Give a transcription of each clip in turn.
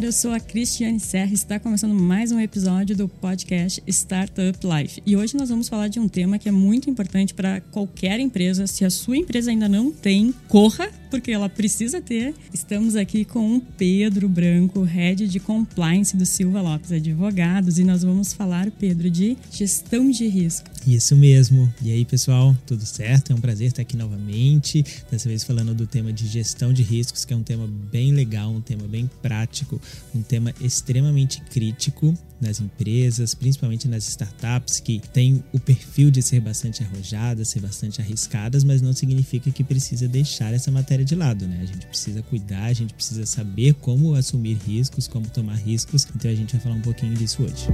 Galera, eu sou a Cristiane Serra e está começando mais um episódio do podcast Startup Life. E hoje nós vamos falar de um tema que é muito importante para qualquer empresa. Se a sua empresa ainda não tem, corra, porque ela precisa ter. Estamos aqui com o Pedro Branco, Head de Compliance do Silva Lopes Advogados, e nós vamos falar, Pedro, de gestão de risco. Isso mesmo. E aí, pessoal, tudo certo? É um prazer estar aqui novamente. Dessa vez falando do tema de gestão de riscos, que é um tema bem legal, um tema bem prático, um tema extremamente crítico nas empresas, principalmente nas startups, que têm o perfil de ser bastante arrojadas, ser bastante arriscadas, mas não significa que precisa deixar essa matéria de lado, né? A gente precisa cuidar, a gente precisa saber como assumir riscos, como tomar riscos. Então a gente vai falar um pouquinho disso hoje.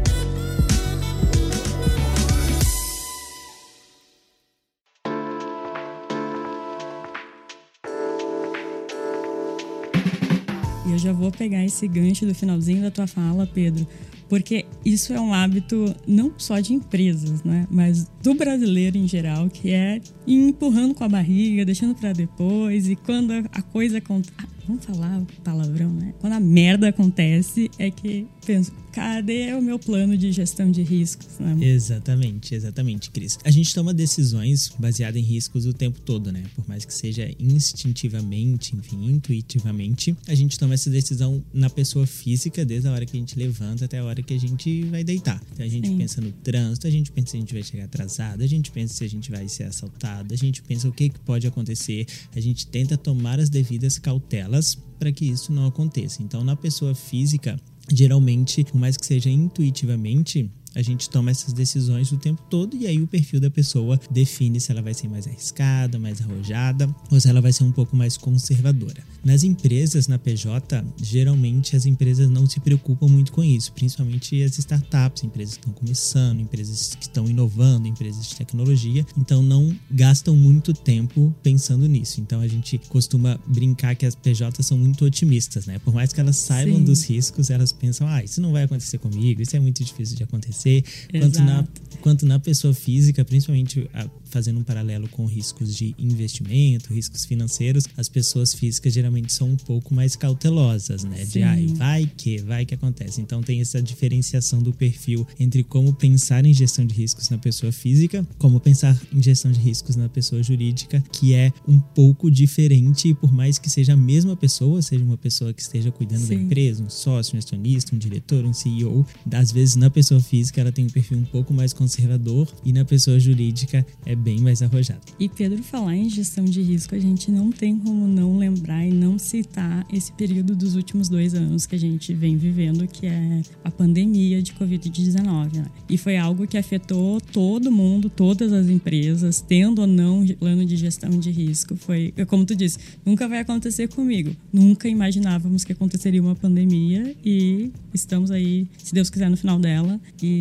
E eu já vou pegar esse gancho do finalzinho da tua fala, Pedro, porque isso é um hábito não só de empresas, né, mas do brasileiro em geral, que é ir empurrando com a barriga, deixando para depois, e quando a coisa acontece. Vamos falar palavrão, né? Quando a merda acontece, é que penso, cadê o meu plano de gestão de riscos? Né? Exatamente, exatamente, Cris. A gente toma decisões baseadas em riscos o tempo todo, né? Por mais que seja instintivamente, enfim, intuitivamente, a gente toma essa decisão na pessoa física, desde a hora que a gente levanta até a hora que a gente vai deitar. Então a gente Sim. pensa no trânsito, a gente pensa se a gente vai chegar atrasado, a gente pensa se a gente vai ser assaltado, a gente pensa o que, que pode acontecer, a gente tenta tomar as devidas cautelas para que isso não aconteça. Então, na pessoa física, geralmente, por mais que seja intuitivamente, a gente toma essas decisões o tempo todo e aí o perfil da pessoa define se ela vai ser mais arriscada, mais arrojada ou se ela vai ser um pouco mais conservadora. Nas empresas, na PJ, geralmente as empresas não se preocupam muito com isso, principalmente as startups, empresas que estão começando, empresas que estão inovando, empresas de tecnologia, então não gastam muito tempo pensando nisso. Então a gente costuma brincar que as PJs são muito otimistas, né? Por mais que elas saibam Sim. dos riscos, elas pensam, ah, isso não vai acontecer comigo, isso é muito difícil de acontecer acontecer, quanto na, quanto na pessoa física, principalmente a, fazendo um paralelo com riscos de investimento, riscos financeiros, as pessoas físicas geralmente são um pouco mais cautelosas, né? Sim. De ai, vai que, vai que acontece. Então tem essa diferenciação do perfil entre como pensar em gestão de riscos na pessoa física, como pensar em gestão de riscos na pessoa jurídica, que é um pouco diferente, por mais que seja a mesma pessoa, seja uma pessoa que esteja cuidando Sim. da empresa, um sócio, um acionista, um diretor, um CEO, às vezes na pessoa física ela tem um perfil um pouco mais conservador e na pessoa jurídica é bem mais arrojado. E Pedro, falar em gestão de risco, a gente não tem como não lembrar e não citar esse período dos últimos dois anos que a gente vem vivendo, que é a pandemia de Covid-19. Né? E foi algo que afetou todo mundo, todas as empresas, tendo ou não plano de gestão de risco. Foi, como tu disse, nunca vai acontecer comigo. Nunca imaginávamos que aconteceria uma pandemia e estamos aí, se Deus quiser, no final dela. E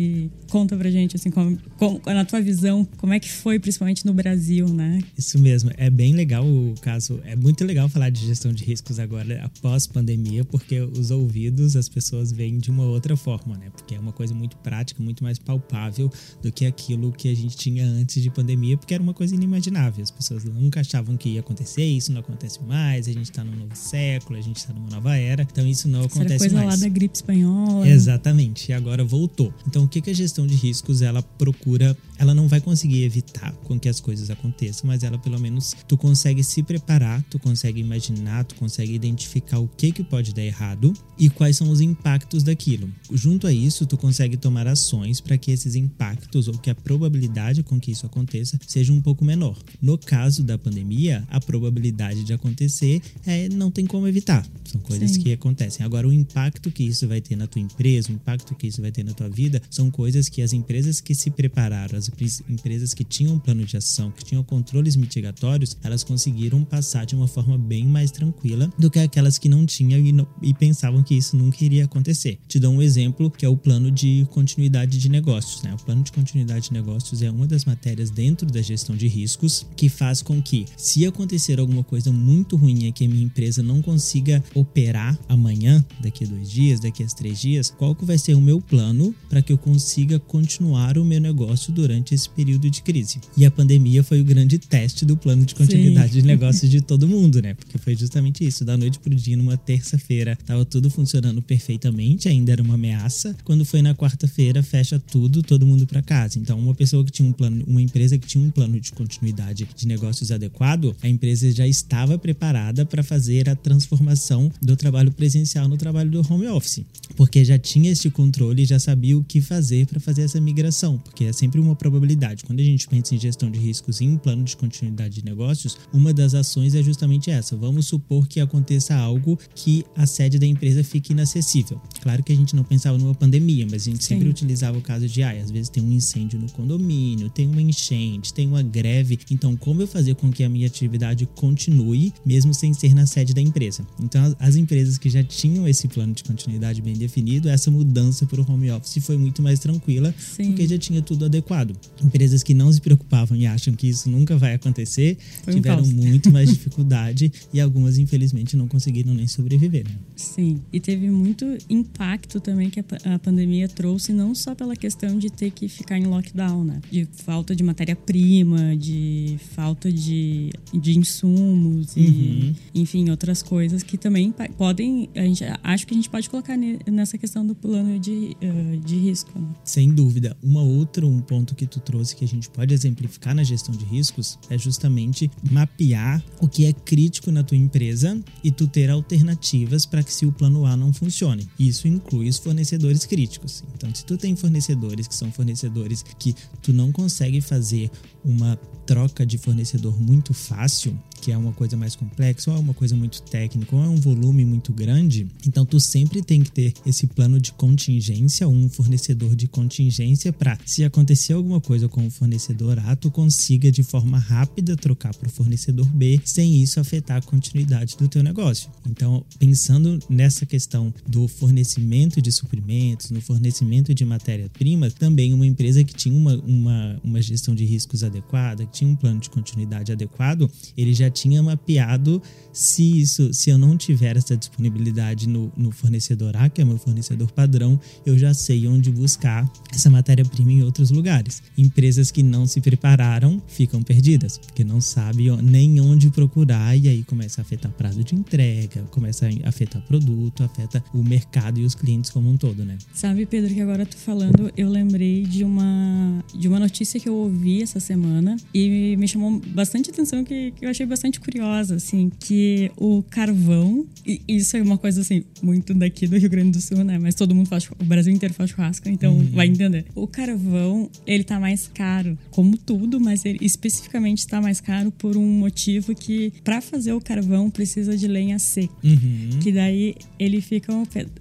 conta pra gente, assim, como, como, na tua visão, como é que foi, principalmente no Brasil, né? Isso mesmo, é bem legal o caso, é muito legal falar de gestão de riscos agora, após pandemia, porque os ouvidos as pessoas veem de uma outra forma, né? Porque é uma coisa muito prática, muito mais palpável do que aquilo que a gente tinha antes de pandemia, porque era uma coisa inimaginável. As pessoas nunca achavam que ia acontecer, isso não acontece mais, a gente tá num novo século, a gente tá numa nova era, então isso não acontece era coisa mais. lá da gripe espanhola. Exatamente, e agora voltou. Então o que, que a gestão de riscos ela procura ela não vai conseguir evitar com que as coisas aconteçam, mas ela pelo menos tu consegue se preparar, tu consegue imaginar, tu consegue identificar o que que pode dar errado e quais são os impactos daquilo. Junto a isso, tu consegue tomar ações para que esses impactos ou que a probabilidade com que isso aconteça seja um pouco menor. No caso da pandemia, a probabilidade de acontecer é não tem como evitar. São coisas Sim. que acontecem. Agora o impacto que isso vai ter na tua empresa, o impacto que isso vai ter na tua vida, são coisas que as empresas que se prepararam, as as empresas que tinham um plano de ação, que tinham controles mitigatórios, elas conseguiram passar de uma forma bem mais tranquila do que aquelas que não tinham e, não, e pensavam que isso nunca iria acontecer. Te dou um exemplo que é o plano de continuidade de negócios. Né? O plano de continuidade de negócios é uma das matérias dentro da gestão de riscos que faz com que, se acontecer alguma coisa muito ruim e que a minha empresa não consiga operar amanhã, daqui a dois dias, daqui a três dias, qual que vai ser o meu plano para que eu consiga continuar o meu negócio durante esse período de crise? E a pandemia foi o grande teste do plano de continuidade Sim. de negócios de todo mundo, né? Porque foi justamente isso, da noite pro dia, numa terça-feira, tava tudo funcionando perfeitamente, ainda era uma ameaça. Quando foi na quarta-feira, fecha tudo, todo mundo para casa. Então, uma pessoa que tinha um plano, uma empresa que tinha um plano de continuidade de negócios adequado, a empresa já estava preparada para fazer a transformação do trabalho presencial no trabalho do home office, porque já tinha esse controle já sabia o que fazer para fazer essa migração, porque é sempre uma probabilidade. Quando a gente pensa em gestão de riscos e em plano de continuidade de negócios, uma das ações é justamente essa. Vamos supor que aconteça algo que a sede da empresa fique inacessível. Claro que a gente não pensava numa pandemia, mas a gente Sim. sempre utilizava o caso de, ah, às vezes tem um incêndio no condomínio, tem uma enchente, tem uma greve. Então, como eu fazer com que a minha atividade continue, mesmo sem ser na sede da empresa? Então, as empresas que já tinham esse plano de continuidade bem definido, essa mudança para o home office foi muito mais tranquila, Sim. porque já tinha tudo adequado. Empresas que não se preocupavam e acham que isso nunca vai acontecer, foi tiveram um muito mais dificuldade e algumas, infelizmente, não conseguiram nem sobreviver. Né? Sim, e teve muito impacto também que a pandemia trouxe, não só pela questão de ter que ficar em lockdown, né? De falta de matéria-prima, de falta de, de insumos e, uhum. enfim, outras coisas que também podem. A gente, acho que a gente pode colocar nessa questão do plano de, uh, de risco. Né? Sem dúvida. Uma outra, um ponto que tu trouxe que a gente pode exemplificar na gestão de riscos é justamente mapear o que é crítico na tua empresa e tu ter alternativas para que se o plano A não funcione. Isso inclui os fornecedores críticos. Então, se tu tem fornecedores que são fornecedores que tu não consegue fazer uma troca de fornecedor muito fácil, que é uma coisa mais complexa, ou é uma coisa muito técnica, ou é um volume muito grande, então tu sempre tem que ter esse plano de contingência, um fornecedor de contingência para se acontecer alguma coisa com o fornecedor A, tu consiga de forma rápida trocar para o fornecedor B, sem isso afetar a continuidade do teu negócio. Então, pensando nessa questão do fornecimento de suprimentos, no fornecimento de matéria-prima, também uma empresa que tinha uma, uma, uma gestão de riscos adequada, que tinha um plano de continuidade adequado, ele já tinha mapeado se isso, se eu não tiver essa disponibilidade no, no fornecedor A, que é meu fornecedor padrão, eu já sei onde buscar essa matéria-prima em outros lugares. Empresas que não se prepararam ficam perdidas, porque não sabem nem onde procurar e aí começa a afetar prazo de entrega, começa a afetar produto, afeta o mercado e os clientes como um todo, né? Sabe, Pedro, que agora tu falando, eu lembrei de uma de uma notícia que eu ouvi essa semana e me chamou bastante atenção que, que eu achei bastante curiosa, assim, que o carvão, e isso é uma coisa assim, muito daqui do Rio Grande do Sul, né? Mas todo mundo faz, o Brasil inteiro faz churrasco, então uhum. vai entender. O carvão, ele tá mais caro, como tudo, mas ele especificamente está mais caro por um motivo que para fazer o carvão precisa de lenha seca. Uhum. Que daí ele fica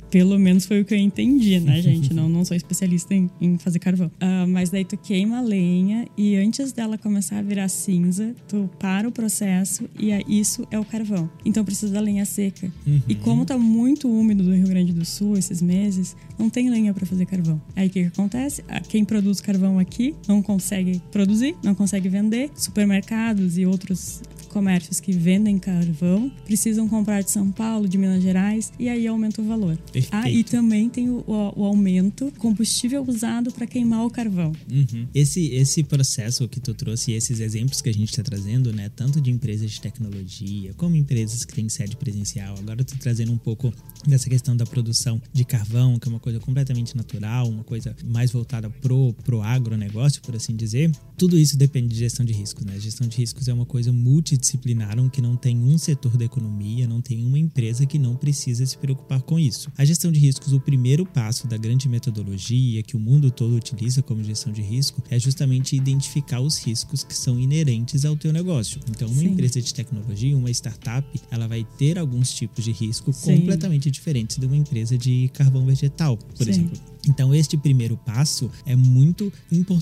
pelo menos foi o que eu entendi, né, gente? Não, não sou especialista em, em fazer carvão. Uh, mas daí tu queima a lenha e antes dela começar a virar cinza, tu para o processo e isso é o carvão. Então precisa da lenha seca. Uhum. E como tá muito úmido do Rio Grande do Sul esses meses, não tem lenha para fazer carvão. Aí o que, que acontece? Ah, quem produz carvão aqui não consegue produzir, não consegue vender. Supermercados e outros comércios que vendem carvão precisam comprar de São Paulo, de Minas Gerais, e aí aumenta o valor. Perfeito. Ah, e também tem o, o, o aumento combustível usado para queimar o carvão. Uhum. Esse, esse processo que tu trouxe, esses exemplos que a gente está trazendo, né, tanto de empresas de tecnologia como empresas que têm sede presencial, agora eu tô trazendo um pouco dessa questão da produção de carvão, que é uma coisa completamente natural, uma coisa mais voltada pro, pro agronegócio, por assim dizer. Tudo isso depende de gestão de riscos, né? Gestão de riscos é uma coisa multidisciplinar que não tem um setor da economia, não tem uma empresa que não precisa se preocupar com isso. A gestão de riscos, o primeiro passo da grande metodologia que o mundo todo utiliza como gestão de risco, é justamente identificar os riscos que são inerentes ao teu negócio. Então, uma Sim. empresa de tecnologia, uma startup, ela vai ter alguns tipos de risco Sim. completamente diferentes de uma empresa de carvão vegetal, por Sim. exemplo. Então, este primeiro passo é muito importante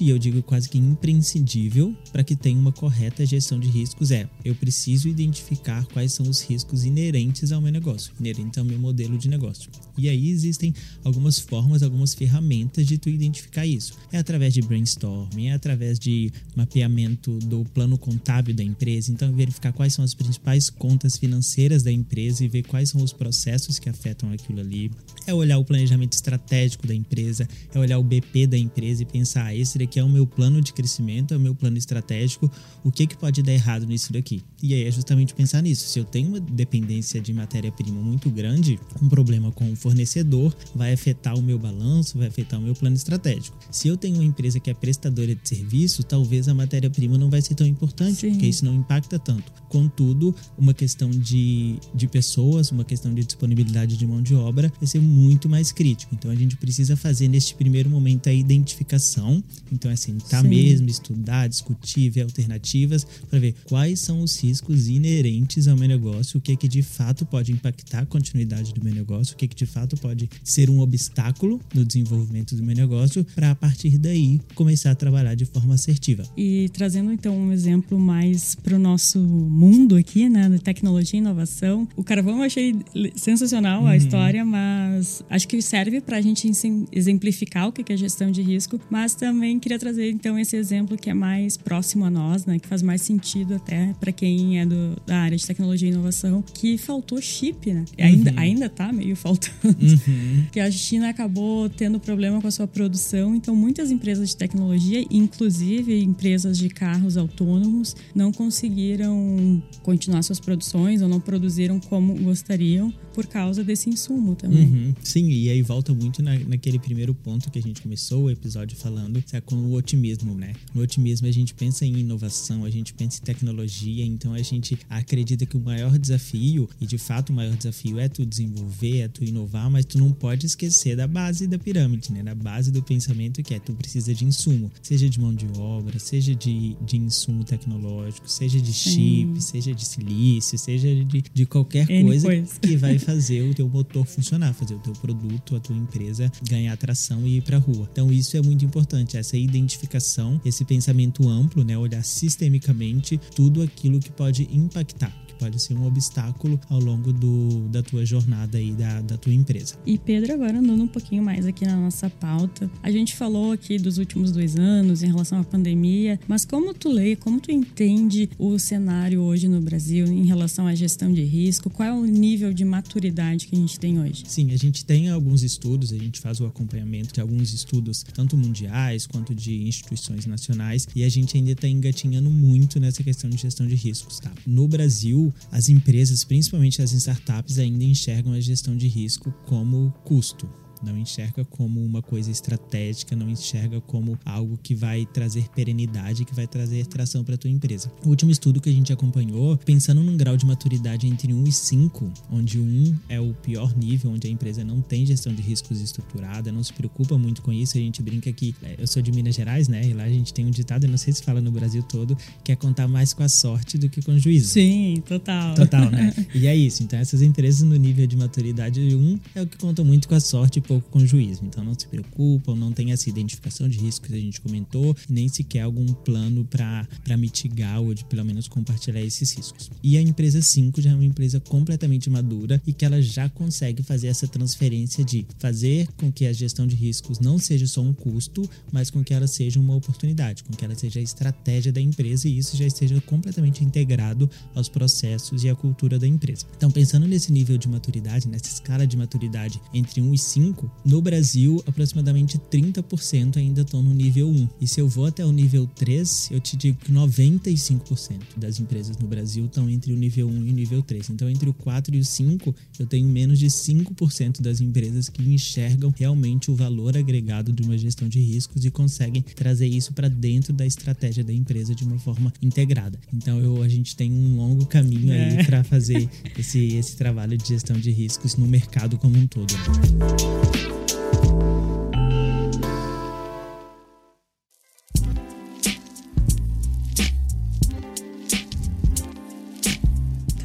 e eu digo quase que imprescindível para que tenha uma correta gestão de riscos. É, eu preciso identificar quais são os riscos inerentes ao meu negócio, inerentes ao meu modelo de negócio. E aí existem algumas formas, algumas ferramentas de tu identificar isso. É através de brainstorming, é através de mapeamento do plano contábil da empresa. Então, verificar quais são as principais contas financeiras da empresa e ver quais são os processos que afetam aquilo ali. É olhar o planejamento estratégico da empresa, é olhar o BP da empresa e pensar: ah, esse daqui é o meu plano de crescimento, é o meu plano estratégico, o que, que pode dar errado nisso daqui? E aí é justamente pensar nisso. Se eu tenho uma dependência de matéria-prima muito grande, um problema com o fornecedor vai afetar o meu balanço, vai afetar o meu plano estratégico. Se eu tenho uma empresa que é prestadora de serviço, talvez a matéria-prima não vai ser tão importante, Sim. porque isso não impacta tanto. Contudo, uma questão de, de pessoas, uma questão de disponibilidade de mão de obra vai ser muito mais crítico. Então a gente precisa fazer neste primeiro momento a identificação. Então, é sentar Sim. mesmo, estudar, discutir, ver alternativas para ver quais são os riscos inerentes ao meu negócio, o que é que de fato pode impactar a continuidade do meu negócio, o que é que de fato pode ser um obstáculo no desenvolvimento do meu negócio, para a partir daí começar a trabalhar de forma assertiva. E trazendo então um exemplo mais para o nosso mundo aqui, né, tecnologia e inovação, o carvão eu achei sensacional a uhum. história, mas acho que serve para a gente exemplificar o que é gestão de risco, mas também queria trazer então esse exemplo que é mais próximo a nós, né, que faz mais sentido até para quem é do, da área de tecnologia e inovação, que faltou chip, né? Uhum. Ainda, ainda tá meio faltando. Uhum. que a China acabou tendo problema com a sua produção, então muitas empresas de tecnologia, inclusive empresas de carros autônomos, não conseguiram continuar suas produções ou não produziram como gostariam por causa desse insumo também. Uhum. Sim, e aí volta muito na, naquele primeiro ponto que a gente começou o episódio falando, é com o otimismo, né? No otimismo a gente pensa em inovação, a gente pensa em tecnologia, então a gente acredita que o maior desafio, e de fato o maior desafio é tu desenvolver, é tu inovar, mas tu não pode esquecer da base da pirâmide, né? Da base do pensamento que é tu precisa de insumo, seja de mão de obra, seja de, de insumo tecnológico, seja de chip, Sim. seja de silício, seja de, de qualquer coisa, coisa que vai fazer o teu motor funcionar, fazer o teu produto, a tua empresa ganhar atração e ir para a rua. Então isso é muito importante, essa identificação, esse pensamento amplo, né, olhar sistemicamente tudo aquilo que pode impactar pode ser um obstáculo ao longo do, da tua jornada aí da, da tua empresa. E Pedro, agora andando um pouquinho mais aqui na nossa pauta, a gente falou aqui dos últimos dois anos em relação à pandemia, mas como tu lê, como tu entende o cenário hoje no Brasil em relação à gestão de risco? Qual é o nível de maturidade que a gente tem hoje? Sim, a gente tem alguns estudos, a gente faz o acompanhamento de alguns estudos, tanto mundiais quanto de instituições nacionais, e a gente ainda está engatinhando muito nessa questão de gestão de riscos, tá? No Brasil, as empresas, principalmente as startups, ainda enxergam a gestão de risco como custo não enxerga como uma coisa estratégica, não enxerga como algo que vai trazer perenidade, que vai trazer tração para tua empresa. O último estudo que a gente acompanhou, pensando num grau de maturidade entre 1 e 5, onde 1 é o pior nível, onde a empresa não tem gestão de riscos estruturada, não se preocupa muito com isso, a gente brinca que é, eu sou de Minas Gerais, né? E lá a gente tem um ditado, eu não sei se fala no Brasil todo, que é contar mais com a sorte do que com o juízo. Sim, total. Total, né? e é isso. Então essas empresas no nível de maturidade 1 é o que conta muito com a sorte pouco com o juízo. Então não se preocupam, não tem essa identificação de risco que a gente comentou, nem sequer algum plano para mitigar ou de pelo menos compartilhar esses riscos. E a empresa 5 já é uma empresa completamente madura e que ela já consegue fazer essa transferência de fazer com que a gestão de riscos não seja só um custo, mas com que ela seja uma oportunidade, com que ela seja a estratégia da empresa e isso já esteja completamente integrado aos processos e à cultura da empresa. Então, pensando nesse nível de maturidade, nessa escala de maturidade entre 1 e 5, no Brasil, aproximadamente 30% ainda estão no nível 1. E se eu vou até o nível 3, eu te digo que 95% das empresas no Brasil estão entre o nível 1 e o nível 3. Então, entre o 4 e o 5, eu tenho menos de 5% das empresas que enxergam realmente o valor agregado de uma gestão de riscos e conseguem trazer isso para dentro da estratégia da empresa de uma forma integrada. Então, eu, a gente tem um longo caminho aí é. para fazer esse, esse trabalho de gestão de riscos no mercado como um todo.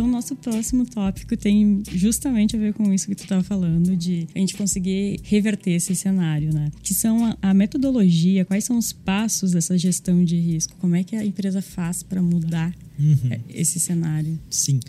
Então, nosso próximo tópico tem justamente a ver com isso que tu estava falando, de a gente conseguir reverter esse cenário, né? Que são a, a metodologia, quais são os passos dessa gestão de risco, como é que a empresa faz para mudar uhum. esse cenário. Sim.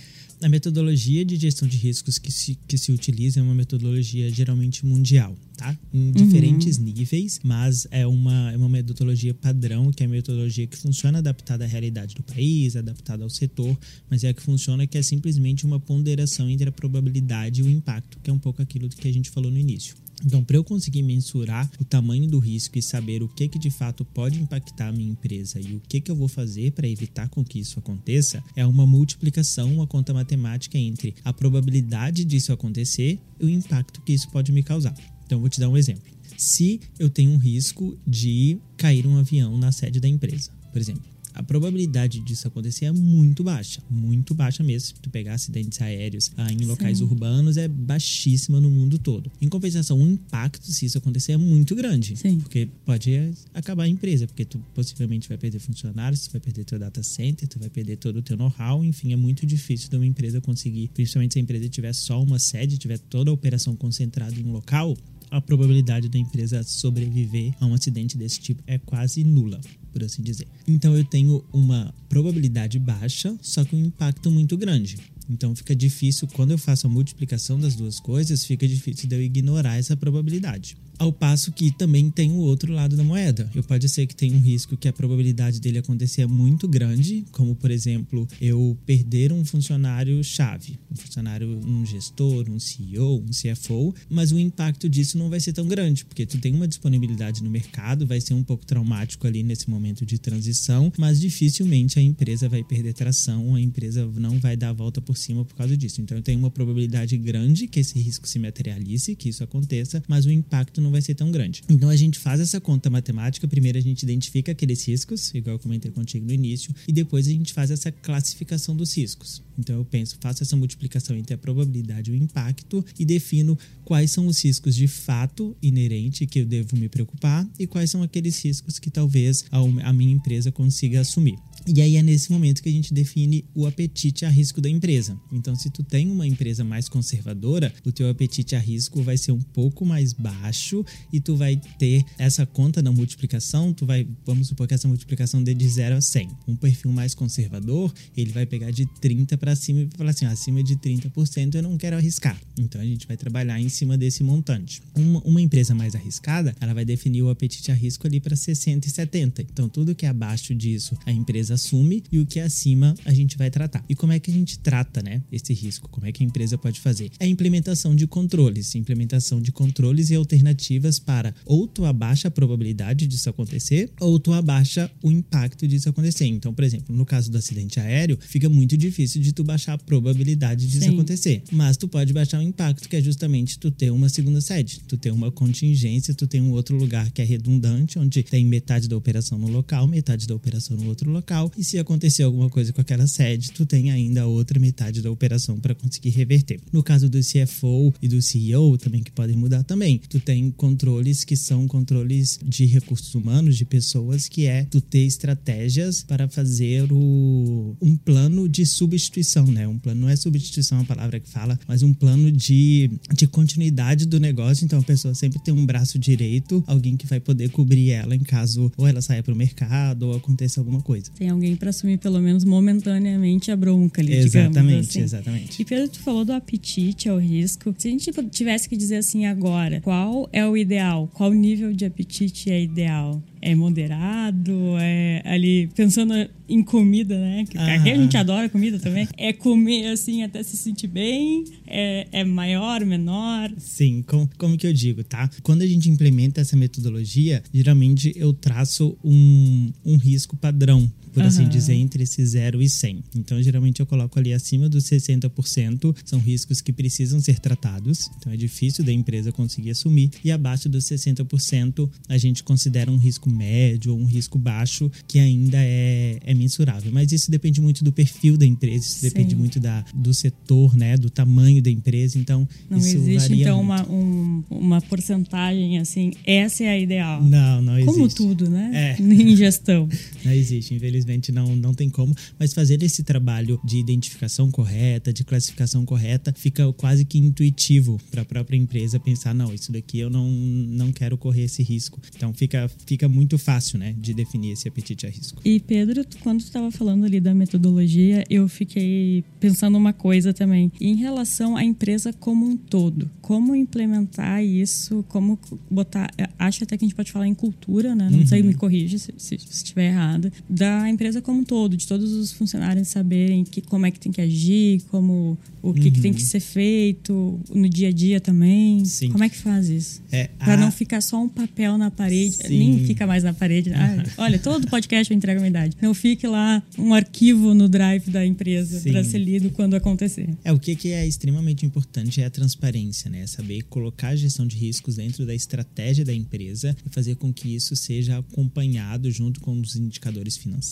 A metodologia de gestão de riscos que se, que se utiliza é uma metodologia geralmente mundial, tá? Em diferentes uhum. níveis, mas é uma, é uma metodologia padrão, que é a metodologia que funciona adaptada à realidade do país, adaptada ao setor, mas é a que funciona que é simplesmente uma ponderação entre a probabilidade e o impacto, que é um pouco aquilo que a gente falou no início. Então, para eu conseguir mensurar o tamanho do risco e saber o que, que de fato pode impactar a minha empresa e o que, que eu vou fazer para evitar com que isso aconteça, é uma multiplicação, uma conta matemática entre a probabilidade disso acontecer e o impacto que isso pode me causar. Então, vou te dar um exemplo. Se eu tenho um risco de cair um avião na sede da empresa, por exemplo, a probabilidade disso acontecer é muito baixa, muito baixa mesmo. Se tu pegar acidentes aéreos ah, em locais Sim. urbanos, é baixíssima no mundo todo. Em compensação, o impacto, se isso acontecer, é muito grande. Sim. Porque pode acabar a empresa, porque tu possivelmente vai perder funcionários, tu vai perder teu data center, tu vai perder todo o teu know-how, enfim, é muito difícil de uma empresa conseguir, principalmente se a empresa tiver só uma sede, tiver toda a operação concentrada em um local, a probabilidade da empresa sobreviver a um acidente desse tipo é quase nula por assim dizer. Então eu tenho uma probabilidade baixa, só com um impacto muito grande. Então fica difícil, quando eu faço a multiplicação das duas coisas, fica difícil de eu ignorar essa probabilidade. Ao passo que também tem o outro lado da moeda. Eu pode ser que tenha um risco que a probabilidade dele acontecer é muito grande, como por exemplo, eu perder um funcionário chave, um funcionário, um gestor, um CEO, um CFO, mas o impacto disso não vai ser tão grande, porque tu tem uma disponibilidade no mercado, vai ser um pouco traumático ali nesse momento de transição, mas dificilmente a empresa vai perder tração, a empresa não vai dar a volta por cima por causa disso. Então eu tenho uma probabilidade grande que esse risco se materialize, que isso aconteça, mas o impacto não vai ser tão grande. Então a gente faz essa conta matemática, primeiro a gente identifica aqueles riscos, igual eu comentei contigo no início, e depois a gente faz essa classificação dos riscos. Então eu penso, faço essa multiplicação entre a probabilidade e o impacto e defino quais são os riscos de fato inerente que eu devo me preocupar e quais são aqueles riscos que talvez a minha empresa consiga assumir. E aí é nesse momento que a gente define o apetite a risco da empresa. Então, se tu tem uma empresa mais conservadora, o teu apetite a risco vai ser um pouco mais baixo e tu vai ter essa conta da multiplicação, tu vai, vamos supor que essa multiplicação dê de 0 a 100. Um perfil mais conservador, ele vai pegar de 30 para cima e falar assim, acima de 30% eu não quero arriscar. Então, a gente vai trabalhar em cima desse montante. Uma, uma empresa mais arriscada, ela vai definir o apetite a risco ali para 60 e 70. Então, tudo que é abaixo disso, a empresa assume e o que é acima a gente vai tratar. E como é que a gente trata, né, esse risco? Como é que a empresa pode fazer? É a implementação de controles, implementação de controles e alternativas para ou tu abaixa a probabilidade disso acontecer ou tu abaixa o impacto disso acontecer. Então, por exemplo, no caso do acidente aéreo, fica muito difícil de tu baixar a probabilidade disso Sim. acontecer, mas tu pode baixar o impacto que é justamente tu ter uma segunda sede, tu ter uma contingência, tu ter um outro lugar que é redundante, onde tem metade da operação no local, metade da operação no outro local local e se acontecer alguma coisa com aquela sede, tu tem ainda a outra metade da operação para conseguir reverter. No caso do CFO e do CEO também que podem mudar também, tu tem controles que são controles de recursos humanos, de pessoas, que é tu ter estratégias para fazer o, um plano de substituição, né? Um plano não é substituição a palavra que fala, mas um plano de, de continuidade do negócio. Então a pessoa sempre tem um braço direito, alguém que vai poder cobrir ela em caso ou ela saia para o mercado ou aconteça alguma coisa. Tem alguém para assumir pelo menos momentaneamente a bronca ali, Exatamente, assim. exatamente. E Pedro, tu falou do apetite ao risco. Se a gente tivesse que dizer assim agora, qual é o ideal? Qual nível de apetite é ideal? é moderado, é ali pensando em comida, né? Que a gente adora comida também. É comer assim até se sentir bem, é, é maior, menor. Sim, como, como que eu digo, tá? Quando a gente implementa essa metodologia, geralmente eu traço um, um risco padrão por uhum. assim dizer, entre esse 0 e 100. Então, geralmente eu coloco ali acima dos 60%, são riscos que precisam ser tratados, então é difícil da empresa conseguir assumir, e abaixo dos 60% a gente considera um risco médio ou um risco baixo que ainda é, é mensurável. Mas isso depende muito do perfil da empresa, isso Sim. depende muito da, do setor, né, do tamanho da empresa. Então, não isso existe então muito. uma, um, uma porcentagem assim, essa é a ideal. Não, não existe. Como tudo, né? É. Em gestão. Não existe, infelizmente não, não tem como. Mas fazer esse trabalho de identificação correta, de classificação correta, fica quase que intuitivo para a própria empresa pensar, não, isso daqui eu não, não quero correr esse risco. Então fica, fica muito fácil, né, de definir esse apetite a risco. E Pedro, quando tu estava falando ali da metodologia, eu fiquei pensando uma coisa também. Em relação à empresa como um todo, como implementar isso, como botar. Acho até que a gente pode falar em cultura, né? Não uhum. sei, me corrija se, se, se estiver errada. Da empresa como um todo, de todos os funcionários saberem que, como é que tem que agir, como o que, uhum. que tem que ser feito no dia a dia também. Sim. Como é que faz isso? É, Para a... não ficar só um papel na parede, Sim. nem fica mais na parede. Ah, olha, todo podcast eu entrego a minha idade. Não fique lá um arquivo no drive da empresa para ser lido quando acontecer. É, o que, que é extremamente importante é a transparência, né? Saber colocar a gestão de riscos dentro da estratégia da empresa e fazer com que isso seja acompanhado junto com os indicadores financeiros,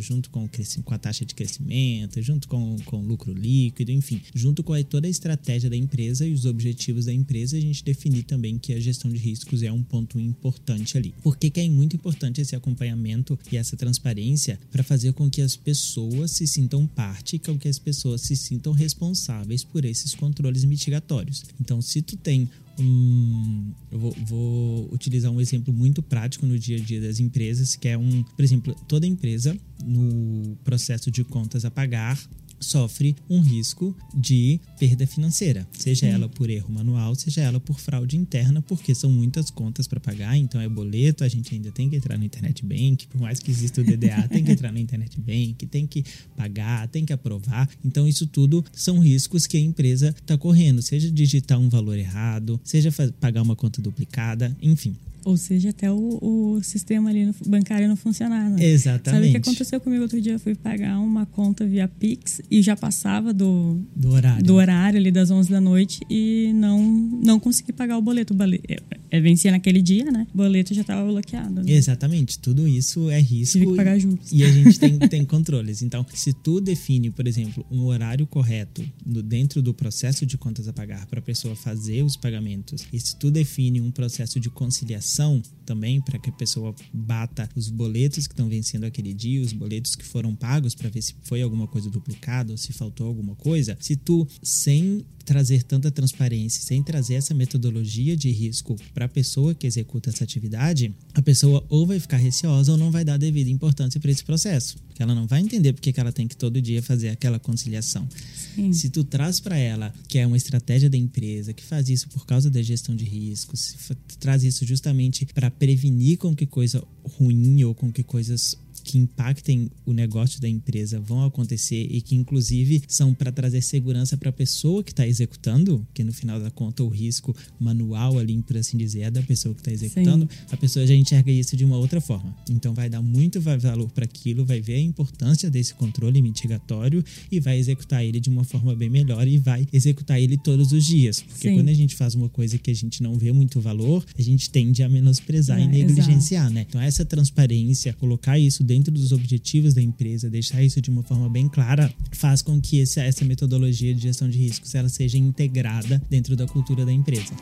junto com, com a taxa de crescimento, junto com, com o lucro líquido, enfim, junto com toda a estratégia da empresa e os objetivos da empresa, a gente definir também que a gestão de riscos é um ponto importante ali. Por que, que é muito importante esse acompanhamento e essa transparência para fazer com que as pessoas se sintam parte, com que as pessoas se sintam responsáveis por esses controles mitigatórios. Então, se tu tem um. Eu vou, vou, utilizar um exemplo muito prático no dia a dia das empresas, que é um. Por exemplo, toda empresa, no processo de contas a pagar, sofre um risco de perda financeira, seja Sim. ela por erro manual, seja ela por fraude interna, porque são muitas contas para pagar, então é boleto, a gente ainda tem que entrar no internet bank, por mais que exista o DDA, tem que entrar no internet bank, tem que pagar, tem que aprovar. Então isso tudo são riscos que a empresa está correndo, seja digitar um valor errado, seja pagar uma conta duplicada, enfim. Ou seja, até o, o sistema ali no, bancário não funcionar. Né? Exatamente. Sabe o que aconteceu comigo outro dia? Eu fui pagar uma conta via Pix e já passava do, do horário. Do horário ali das 11 da noite e não, não consegui pagar o boleto. O boleto é, é, vencia naquele dia, né? O boleto já estava bloqueado. Né? Exatamente. Tudo isso é risco. Tive que pagar juros. E a gente tem, tem controles. Então, se tu define, por exemplo, um horário correto no, dentro do processo de contas a pagar para a pessoa fazer os pagamentos, e se tu define um processo de conciliação também para que a pessoa bata os boletos que estão vencendo aquele dia, os boletos que foram pagos para ver se foi alguma coisa duplicada ou se faltou alguma coisa. Se tu sem trazer tanta transparência, sem trazer essa metodologia de risco para a pessoa que executa essa atividade, a pessoa ou vai ficar receosa ou não vai dar devida importância para esse processo, porque ela não vai entender porque que ela tem que todo dia fazer aquela conciliação. Sim. Se tu traz para ela que é uma estratégia da empresa, que faz isso por causa da gestão de riscos, traz isso justamente para prevenir com que coisa ruim ou com que coisas que impactem o negócio da empresa vão acontecer e que, inclusive, são para trazer segurança para a pessoa que está executando, que no final da conta o risco manual ali, por assim dizer, é da pessoa que está executando, Sim. a pessoa já enxerga isso de uma outra forma. Então, vai dar muito valor para aquilo, vai ver a importância desse controle mitigatório e vai executar ele de uma forma bem melhor e vai executar ele todos os dias. Porque Sim. quando a gente faz uma coisa que a gente não vê muito valor, a gente tende a menosprezar é, e negligenciar, exato. né? Então, essa transparência, colocar isso dentro dos objetivos da empresa, deixar isso de uma forma bem clara, faz com que essa, essa metodologia de gestão de riscos ela seja integrada dentro da cultura da empresa.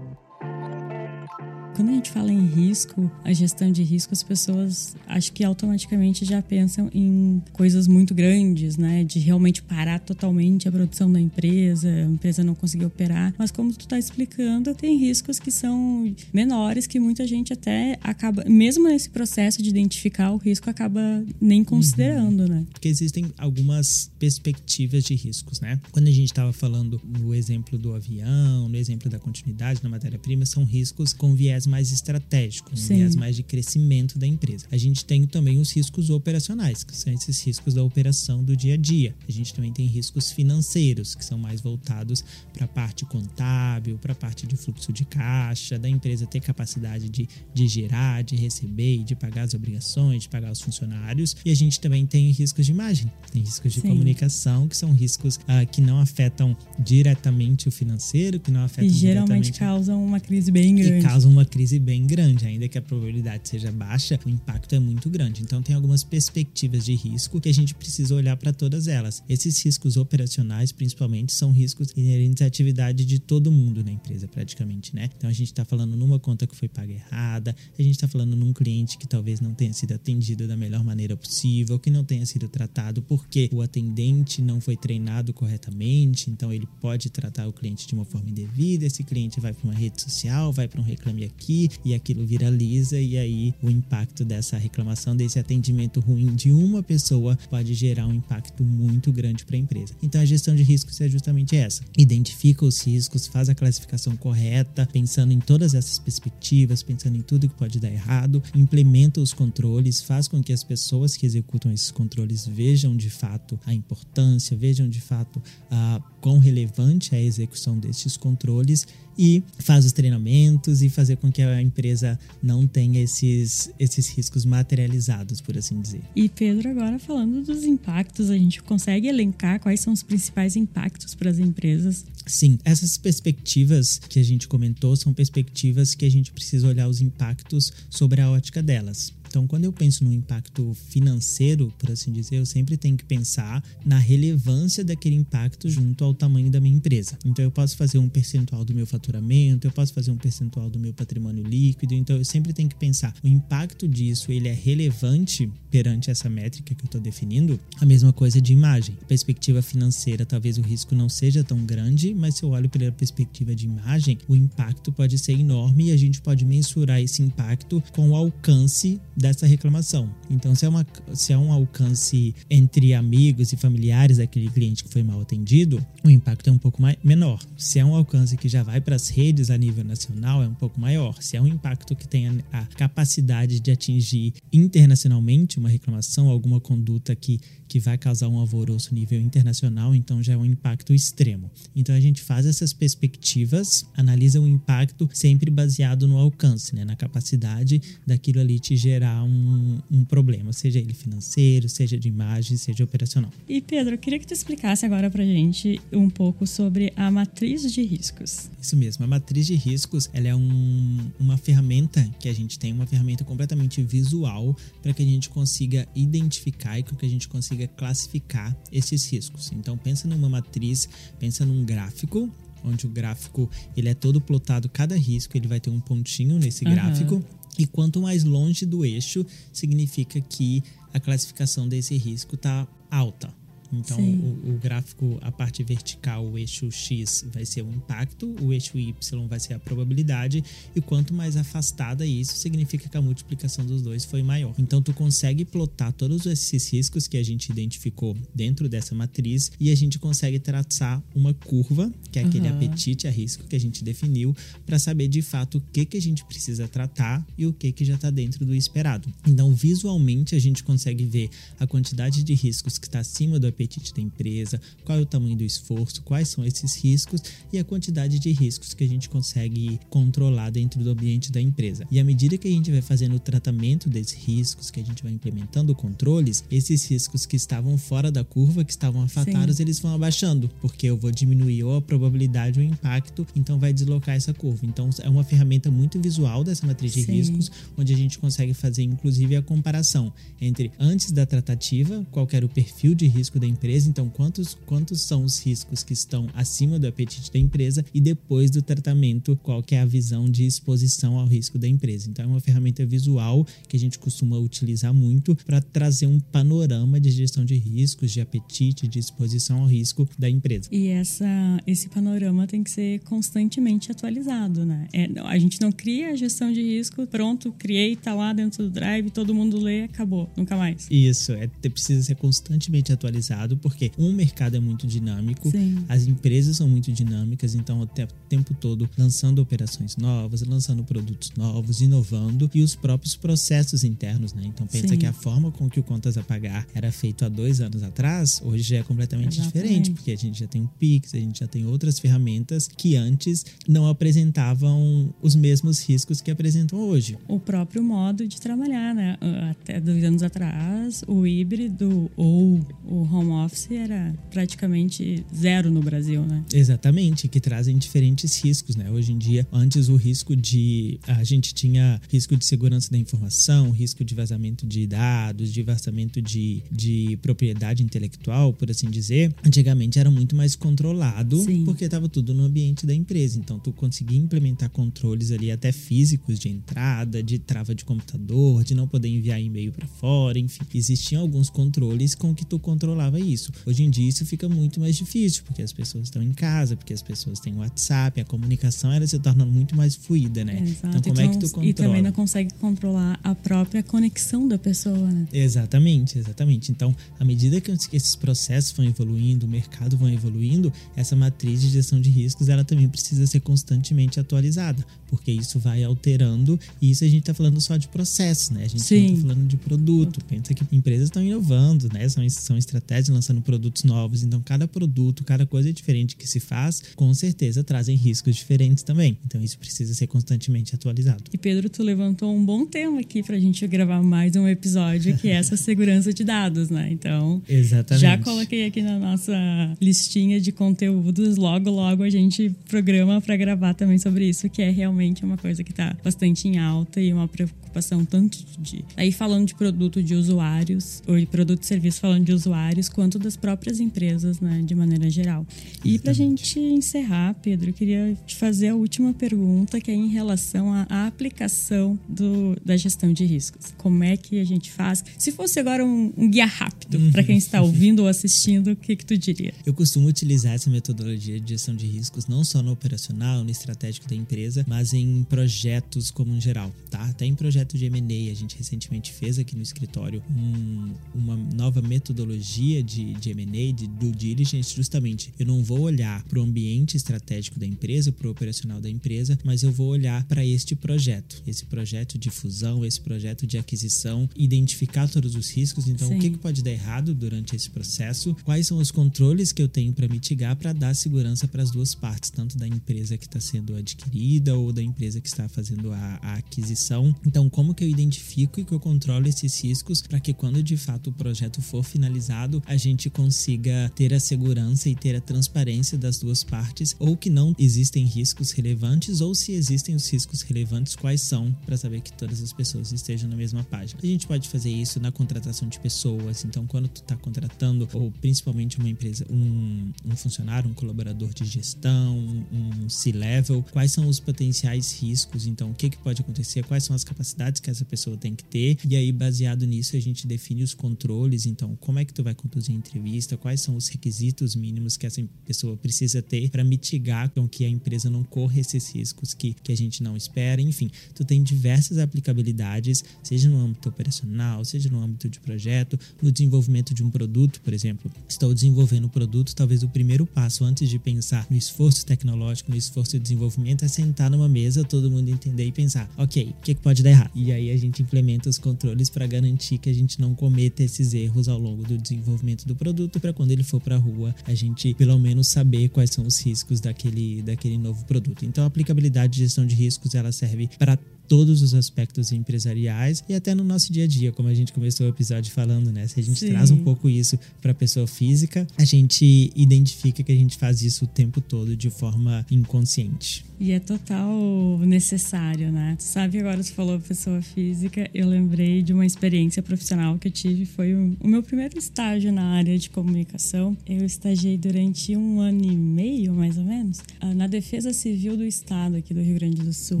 Gente fala em risco, a gestão de risco, as pessoas acho que automaticamente já pensam em coisas muito grandes, né? De realmente parar totalmente a produção da empresa, a empresa não conseguir operar. Mas como tu está explicando, tem riscos que são menores que muita gente até acaba, mesmo nesse processo de identificar o risco, acaba nem considerando, uhum. né? Porque existem algumas perspectivas de riscos, né? Quando a gente estava falando no exemplo do avião, no exemplo da continuidade na matéria-prima, são riscos com viés mais estratégico, um viés mais de crescimento da empresa. A gente tem também os riscos operacionais, que são esses riscos da operação do dia a dia. A gente também tem riscos financeiros, que são mais voltados para a parte contábil, para a parte de fluxo de caixa, da empresa ter capacidade de, de gerar, de receber, de pagar as obrigações, de pagar os funcionários. E a gente também tem riscos de imagem, tem riscos de Sim. comunicação, que são riscos uh, que não afetam diretamente o financeiro, que não afetam e geralmente causam uma crise bem grande. E causam uma crise bem grande, ainda que a probabilidade seja baixa, o impacto é muito grande. Então tem algumas perspectivas de risco que a gente precisa olhar para todas elas. Esses riscos operacionais, principalmente, são riscos inerentes à atividade de todo mundo na empresa, praticamente, né? Então a gente está falando numa conta que foi paga errada, a gente está falando num cliente que talvez não tenha sido atendido da melhor maneira possível, que não tenha sido tratado porque o atendente não foi treinado corretamente, então ele pode tratar o cliente de uma forma indevida, esse cliente vai para uma rede social, vai para um reclame aqui e aquilo viraliza e aí o impacto dessa reclamação, desse atendimento ruim de uma pessoa pode gerar um impacto muito grande para a empresa. Então a gestão de riscos é justamente essa. Identifica os riscos, faz a classificação correta, pensando em todas essas perspectivas, pensando em tudo que pode dar errado, implementa os controles, faz com que as pessoas que executam esses controles vejam de fato a importância, vejam de fato a quão relevante é a execução destes controles e faz os treinamentos e fazer com que a empresa não tenha esses, esses riscos materializados, por assim dizer. E Pedro, agora falando dos impactos, a gente consegue elencar quais são os principais impactos para as empresas? Sim, essas perspectivas que a gente comentou são perspectivas que a gente precisa olhar os impactos sobre a ótica delas. Então, quando eu penso no impacto financeiro, por assim dizer, eu sempre tenho que pensar na relevância daquele impacto junto ao tamanho da minha empresa. Então, eu posso fazer um percentual do meu faturamento, eu posso fazer um percentual do meu patrimônio líquido. Então, eu sempre tenho que pensar o impacto disso, ele é relevante perante essa métrica que eu estou definindo. A mesma coisa de imagem. Perspectiva financeira, talvez o risco não seja tão grande, mas se eu olho pela perspectiva de imagem, o impacto pode ser enorme e a gente pode mensurar esse impacto com o alcance dessa reclamação. Então, se é, uma, se é um alcance entre amigos e familiares daquele cliente que foi mal atendido, o impacto é um pouco mais, menor. Se é um alcance que já vai para as redes a nível nacional, é um pouco maior. Se é um impacto que tem a, a capacidade de atingir internacionalmente uma reclamação, alguma conduta que que vai causar um alvoroço nível internacional, então já é um impacto extremo. Então a gente faz essas perspectivas, analisa o impacto sempre baseado no alcance, né, na capacidade daquilo ali te gerar um, um problema, seja ele financeiro, seja de imagem, seja operacional. E Pedro, eu queria que tu explicasse agora pra gente um pouco sobre a matriz de riscos. Isso mesmo, a matriz de riscos ela é um, uma ferramenta que a gente tem, uma ferramenta completamente visual para que a gente consiga identificar e que a gente consiga consiga classificar esses riscos. Então pensa numa matriz, pensa num gráfico, onde o gráfico ele é todo plotado cada risco, ele vai ter um pontinho nesse uhum. gráfico. E quanto mais longe do eixo, significa que a classificação desse risco está alta. Então, o, o, gráfico, a parte vertical, o eixo X vai ser o impacto, o eixo Y vai ser a probabilidade, e quanto mais afastada isso, significa que a multiplicação dos dois foi maior. Então, tu consegue plotar todos esses riscos que a gente identificou dentro dessa matriz e a gente consegue traçar uma curva, que é aquele uhum. apetite a risco que a gente definiu, para saber de fato o que, que a gente precisa tratar e o que, que já está dentro do esperado. Então, visualmente, a gente consegue ver a quantidade de riscos que está acima do apetite apetite da empresa, qual é o tamanho do esforço, quais são esses riscos e a quantidade de riscos que a gente consegue controlar dentro do ambiente da empresa. E à medida que a gente vai fazendo o tratamento desses riscos, que a gente vai implementando controles, esses riscos que estavam fora da curva, que estavam afetados, Sim. eles vão abaixando, porque eu vou diminuir ou a probabilidade ou o impacto, então vai deslocar essa curva. Então é uma ferramenta muito visual dessa matriz de Sim. riscos, onde a gente consegue fazer inclusive a comparação entre antes da tratativa, qual era o perfil de risco da empresa, então quantos, quantos são os riscos que estão acima do apetite da empresa e depois do tratamento, qual que é a visão de exposição ao risco da empresa. Então é uma ferramenta visual que a gente costuma utilizar muito para trazer um panorama de gestão de riscos, de apetite, de exposição ao risco da empresa. E essa, esse panorama tem que ser constantemente atualizado, né? É, a gente não cria a gestão de risco, pronto, criei, tá lá dentro do Drive, todo mundo lê, acabou, nunca mais. Isso, é, precisa ser constantemente atualizado atualizado, porque um mercado é muito dinâmico, Sim. as empresas são muito dinâmicas, então o tempo todo lançando operações novas, lançando produtos novos, inovando e os próprios processos internos, né? Então pensa Sim. que a forma com que o contas a pagar era feito há dois anos atrás, hoje já é completamente Exatamente. diferente, porque a gente já tem o Pix, a gente já tem outras ferramentas que antes não apresentavam os mesmos riscos que apresentam hoje. O próprio modo de trabalhar, né? Até dois anos atrás, o híbrido ou o home office era praticamente zero no Brasil, né? Exatamente, que trazem diferentes riscos, né? Hoje em dia, antes o risco de. A gente tinha risco de segurança da informação, risco de vazamento de dados, de vazamento de, de propriedade intelectual, por assim dizer. Antigamente era muito mais controlado, Sim. porque estava tudo no ambiente da empresa. Então, tu conseguia implementar controles ali, até físicos, de entrada, de trava de computador, de não poder enviar e-mail para fora, enfim. Existiam alguns controles com que tu controlava isso. Hoje em dia, isso fica muito mais difícil, porque as pessoas estão em casa, porque as pessoas têm WhatsApp, a comunicação ela se torna muito mais fluida, né? Exato. Então, como e é que tu controla? E também não consegue controlar a própria conexão da pessoa, né? Exatamente, exatamente. Então, à medida que esses processos vão evoluindo, o mercado vão evoluindo, essa matriz de gestão de riscos ela também precisa ser constantemente atualizada, porque isso vai alterando e isso a gente está falando só de processos, né? A gente Sim. não está falando de produto. Pensa que empresas estão inovando, né? São, são estratégias lançando produtos novos, então cada produto, cada coisa diferente que se faz, com certeza trazem riscos diferentes também. Então isso precisa ser constantemente atualizado. E Pedro, tu levantou um bom tema aqui pra gente gravar mais um episódio, que é essa segurança de dados, né? Então, Exatamente. já coloquei aqui na nossa listinha de conteúdos, logo, logo a gente programa pra gravar também sobre isso, que é realmente uma coisa que tá bastante em alta e uma preocupação tanto de... Aí falando de produto de usuários, ou de produto e serviço falando de usuários, quanto das próprias empresas, né, de maneira geral. E pra gente encerrar, Pedro, eu queria te fazer a última pergunta, que é em relação à aplicação do, da gestão de riscos. Como é que a gente faz? Se fosse agora um, um guia rápido para quem está ouvindo ou assistindo, o que, que tu diria? Eu costumo utilizar essa metodologia de gestão de riscos não só no operacional, no estratégico da empresa, mas em projetos como em geral, tá? Até em projeto de M&A, a gente recentemente fez aqui no escritório um- uma nova metodologia de, de M&A, de due diligence, justamente. Eu não vou olhar para o ambiente estratégico da empresa, para o operacional da empresa, mas eu vou olhar para este projeto, esse projeto de fusão, esse projeto de aquisição, identificar todos os riscos. Então, o Sim. que, que pode dar errado durante esse processo? Quais são os controles que eu tenho para mitigar para dar segurança para as duas partes, tanto da empresa que está sendo adquirida ou da empresa que está fazendo a, a aquisição? Então, como que eu identifico e que eu controlo esses riscos para que quando de fato o projeto for finalizado, a gente consiga ter a segurança e ter a transparência das duas partes, ou que não existem riscos relevantes, ou se existem os riscos relevantes, quais são, para saber que todas as pessoas estejam na mesma página. A gente pode fazer isso na contratação de pessoas, então quando tu tá contratando, ou principalmente uma empresa, um, um funcionário, um colaborador de gestão, um C-level, quais são os potenciais riscos, então o que, que pode acontecer, quais são as capacidades que essa pessoa tem que ter, e aí baseado nisso a gente define os controles, então como é que tu vai conduzir a entrevista, quais são os requisitos mínimos que essa pessoa precisa ter para mitigar com que a empresa não corra esses riscos que, que a gente não espera, enfim, tu tem diversas aplicabilidades, seja no âmbito operacional, seja no âmbito de projeto, no desenvolvimento de um produto, por exemplo. Estou desenvolvendo um produto, talvez o primeiro passo antes de pensar no esforço tecnológico, no esforço de desenvolvimento, é sentar numa mesa, todo mundo entender e pensar, ok, o que, que pode dar errado? E aí a gente implementa os controles para garantir que a gente não cometa esses erros ao longo do desenvolvimento do produto, para quando ele for para a rua, a gente pelo menos saber quais são os riscos daquele, daquele novo produto. Então a aplicabilidade de gestão de riscos ela serve para todos os aspectos empresariais e até no nosso dia a dia, como a gente começou o episódio falando, né? Se a gente Sim. traz um pouco isso para a pessoa física, a gente identifica que a gente faz isso o tempo todo de forma inconsciente. E é total necessário, né? Tu sabe, agora você falou pessoa física, eu lembrei de uma experiência profissional que eu tive, foi o, o meu primeiro estágio na área de comunicação. Eu estagiei durante um ano e meio, mais ou menos, ah, na Defesa Civil do Estado aqui do Rio Grande do Sul.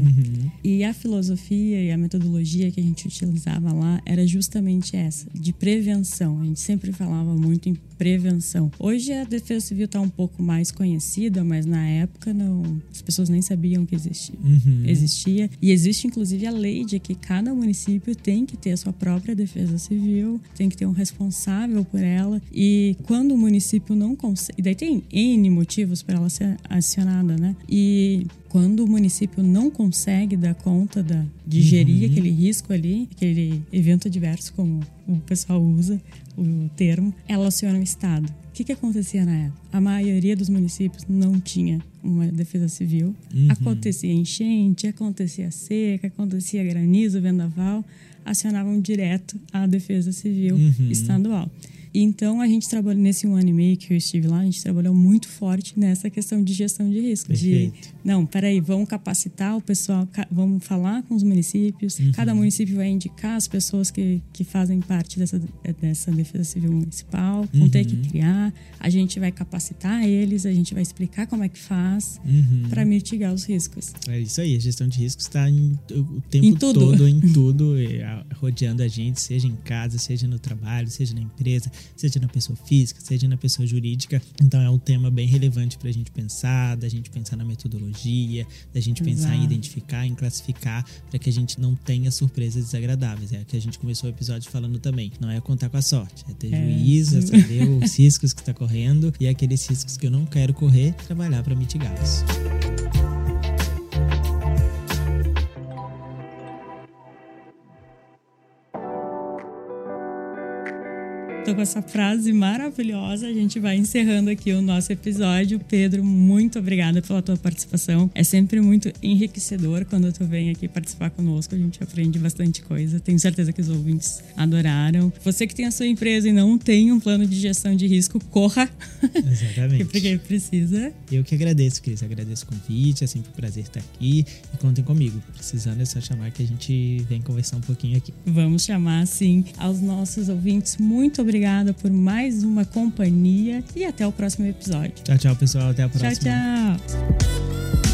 E a filosofia filosofia e a metodologia que a gente utilizava lá era justamente essa, de prevenção. A gente sempre falava muito em prevenção. Hoje a Defesa Civil está um pouco mais conhecida, mas na época não, as pessoas nem sabiam que existia. Uhum. existia. E existe inclusive a lei de que cada município tem que ter a sua própria Defesa Civil, tem que ter um responsável por ela. E quando o município não consegue. Daí tem N motivos para ela ser acionada, né? E quando o município não consegue dar conta da, de gerir uhum. aquele risco ali, aquele evento adverso, como o pessoal usa o termo, ela aciona o Estado. O que, que acontecia na época? A maioria dos municípios não tinha uma defesa civil. Uhum. Acontecia enchente, acontecia seca, acontecia granizo, vendaval, acionavam direto a defesa civil uhum. estadual. Então, a gente trabalhou nesse um ano e meio que eu estive lá, a gente trabalhou muito forte nessa questão de gestão de risco. Perfeito. De, não, peraí, vamos capacitar o pessoal, vamos falar com os municípios, uhum. cada município vai indicar as pessoas que, que fazem parte dessa, dessa defesa civil municipal, vão uhum. ter que uhum. criar, a gente vai capacitar eles, a gente vai explicar como é que faz uhum. para mitigar os riscos. É isso aí, a gestão de riscos está o tempo em todo, em tudo, rodeando a gente, seja em casa, seja no trabalho, seja na empresa, seja na pessoa física, seja na pessoa jurídica. Então é um tema bem relevante para a gente pensar, da gente pensar na metodologia, da gente Exato. pensar em identificar, em classificar, para que a gente não tenha surpresas desagradáveis. É que a gente começou o episódio falando também. Não é contar com a sorte, é ter é. juízo, é saber os riscos que está correndo e aqueles riscos que eu não quero correr, trabalhar para mitigá-los. Então, com essa frase maravilhosa, a gente vai encerrando aqui o nosso episódio. Pedro, muito obrigada pela tua participação. É sempre muito enriquecedor quando tu vem aqui participar conosco. A gente aprende bastante coisa. Tenho certeza que os ouvintes adoraram. Você que tem a sua empresa e não tem um plano de gestão de risco, corra. Exatamente. Porque precisa. Eu que agradeço, Cris. Agradeço o convite. É sempre um prazer estar aqui. E contem comigo. Precisando é só chamar que a gente vem conversar um pouquinho aqui. Vamos chamar, sim. Aos nossos ouvintes, muito obrigada obrigada por mais uma companhia e até o próximo episódio. Tchau, tchau, pessoal. Até a próxima. Tchau, tchau.